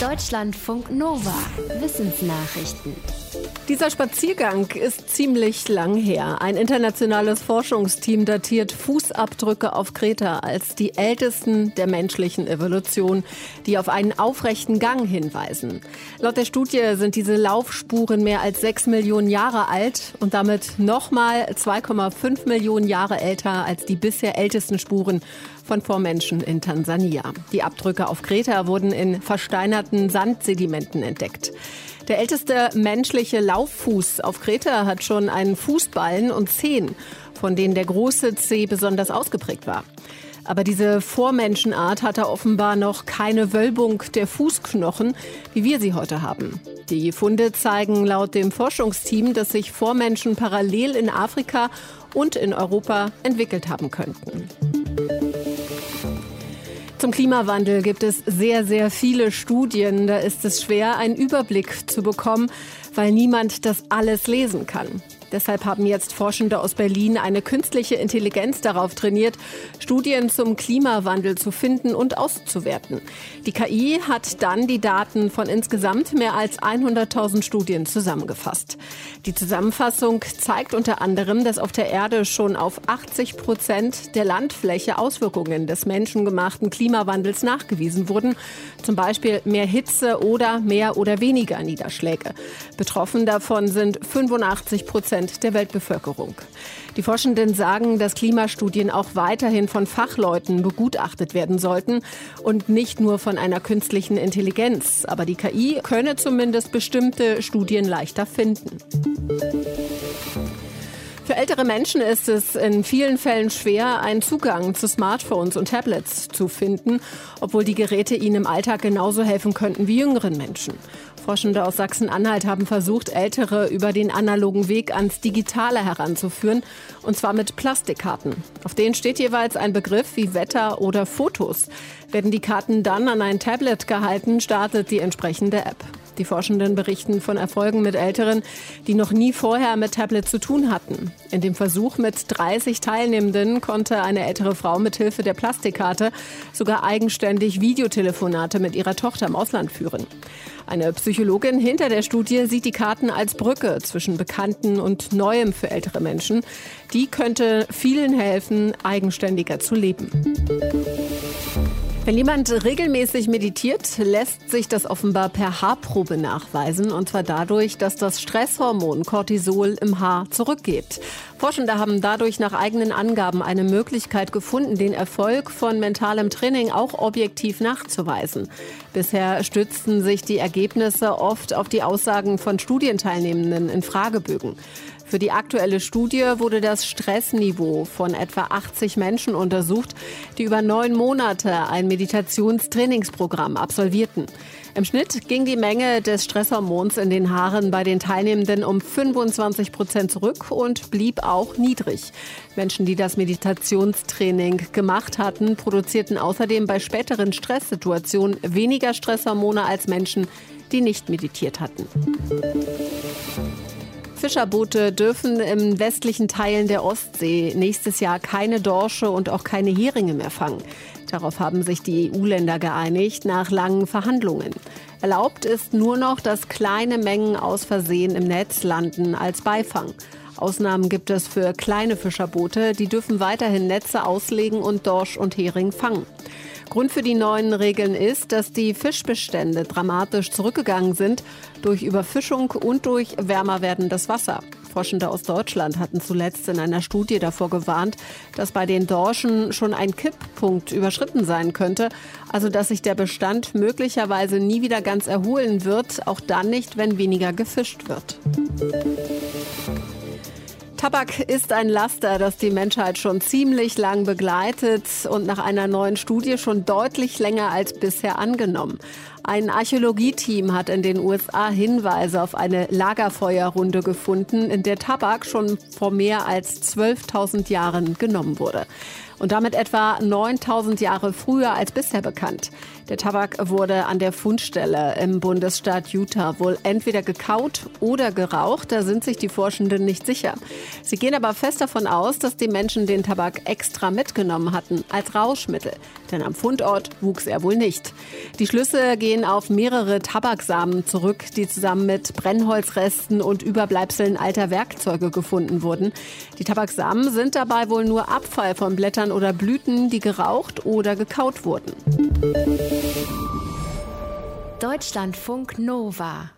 Deutschlandfunk Nova. Wissensnachrichten. Dieser Spaziergang ist ziemlich lang her. Ein internationales Forschungsteam datiert Fußabdrücke auf Kreta als die ältesten der menschlichen Evolution, die auf einen aufrechten Gang hinweisen. Laut der Studie sind diese Laufspuren mehr als sechs Millionen Jahre alt und damit nochmal 2,5 Millionen Jahre älter als die bisher ältesten Spuren von Vormenschen in Tansania. Die Abdrücke auf Kreta wurden in versteinerten Sandsedimenten entdeckt. Der älteste menschliche Lauffuß auf Kreta hat schon einen Fußballen und Zehen, von denen der große Zeh besonders ausgeprägt war. Aber diese Vormenschenart hatte offenbar noch keine Wölbung der Fußknochen, wie wir sie heute haben. Die Funde zeigen laut dem Forschungsteam, dass sich Vormenschen parallel in Afrika und in Europa entwickelt haben könnten. Zum Klimawandel gibt es sehr, sehr viele Studien. Da ist es schwer, einen Überblick zu bekommen, weil niemand das alles lesen kann. Deshalb haben jetzt Forschende aus Berlin eine künstliche Intelligenz darauf trainiert, Studien zum Klimawandel zu finden und auszuwerten. Die KI hat dann die Daten von insgesamt mehr als 100.000 Studien zusammengefasst. Die Zusammenfassung zeigt unter anderem, dass auf der Erde schon auf 80 Prozent der Landfläche Auswirkungen des menschengemachten Klimawandels nachgewiesen wurden, zum Beispiel mehr Hitze oder mehr oder weniger Niederschläge. Betroffen davon sind 85 Prozent Prozent der Weltbevölkerung. Die Forschenden sagen, dass Klimastudien auch weiterhin von Fachleuten begutachtet werden sollten und nicht nur von einer künstlichen Intelligenz. Aber die KI könne zumindest bestimmte Studien leichter finden. Für ältere Menschen ist es in vielen Fällen schwer, einen Zugang zu Smartphones und Tablets zu finden, obwohl die Geräte ihnen im Alltag genauso helfen könnten wie jüngeren Menschen. Forschende aus Sachsen-Anhalt haben versucht, Ältere über den analogen Weg ans Digitale heranzuführen, und zwar mit Plastikkarten. Auf denen steht jeweils ein Begriff wie Wetter oder Fotos. Werden die Karten dann an ein Tablet gehalten, startet die entsprechende App. Die Forschenden berichten von Erfolgen mit Älteren, die noch nie vorher mit Tablet zu tun hatten. In dem Versuch mit 30 Teilnehmenden konnte eine ältere Frau mit Hilfe der Plastikkarte sogar eigenständig Videotelefonate mit ihrer Tochter im Ausland führen. Eine Psychologin hinter der Studie sieht die Karten als Brücke zwischen Bekannten und Neuem für ältere Menschen. Die könnte vielen helfen, eigenständiger zu leben. Wenn jemand regelmäßig meditiert, lässt sich das offenbar per Haarprobe nachweisen. Und zwar dadurch, dass das Stresshormon Cortisol im Haar zurückgeht. Forschende haben dadurch nach eigenen Angaben eine Möglichkeit gefunden, den Erfolg von mentalem Training auch objektiv nachzuweisen. Bisher stützten sich die Ergebnisse oft auf die Aussagen von Studienteilnehmenden in Fragebögen. Für die aktuelle Studie wurde das Stressniveau von etwa 80 Menschen untersucht, die über neun Monate ein Meditationstrainingsprogramm absolvierten. Im Schnitt ging die Menge des Stresshormons in den Haaren bei den Teilnehmenden um 25 Prozent zurück und blieb auch niedrig. Menschen, die das Meditationstraining gemacht hatten, produzierten außerdem bei späteren Stresssituationen weniger Stresshormone als Menschen, die nicht meditiert hatten. Fischerboote dürfen im westlichen Teilen der Ostsee nächstes Jahr keine Dorsche und auch keine Heringe mehr fangen. Darauf haben sich die EU-Länder geeinigt nach langen Verhandlungen. Erlaubt ist nur noch, dass kleine Mengen aus Versehen im Netz landen als Beifang. Ausnahmen gibt es für kleine Fischerboote, die dürfen weiterhin Netze auslegen und Dorsch und Hering fangen. Grund für die neuen Regeln ist, dass die Fischbestände dramatisch zurückgegangen sind durch Überfischung und durch wärmer werdendes Wasser. Forschende aus Deutschland hatten zuletzt in einer Studie davor gewarnt, dass bei den Dorschen schon ein Kipppunkt überschritten sein könnte, also dass sich der Bestand möglicherweise nie wieder ganz erholen wird, auch dann nicht, wenn weniger gefischt wird. Tabak ist ein Laster, das die Menschheit schon ziemlich lang begleitet und nach einer neuen Studie schon deutlich länger als bisher angenommen. Ein Archäologieteam hat in den USA Hinweise auf eine Lagerfeuerrunde gefunden, in der Tabak schon vor mehr als 12.000 Jahren genommen wurde. und damit etwa 9000 Jahre früher als bisher bekannt. Der Tabak wurde an der Fundstelle im Bundesstaat Utah wohl entweder gekaut oder geraucht. Da sind sich die Forschenden nicht sicher. Sie gehen aber fest davon aus, dass die Menschen den Tabak extra mitgenommen hatten als Rauschmittel. Denn am Fundort wuchs er wohl nicht. Die Schlüsse gehen auf mehrere Tabaksamen zurück, die zusammen mit Brennholzresten und Überbleibseln alter Werkzeuge gefunden wurden. Die Tabaksamen sind dabei wohl nur Abfall von Blättern oder Blüten, die geraucht oder gekaut wurden. Deutschlandfunk Nova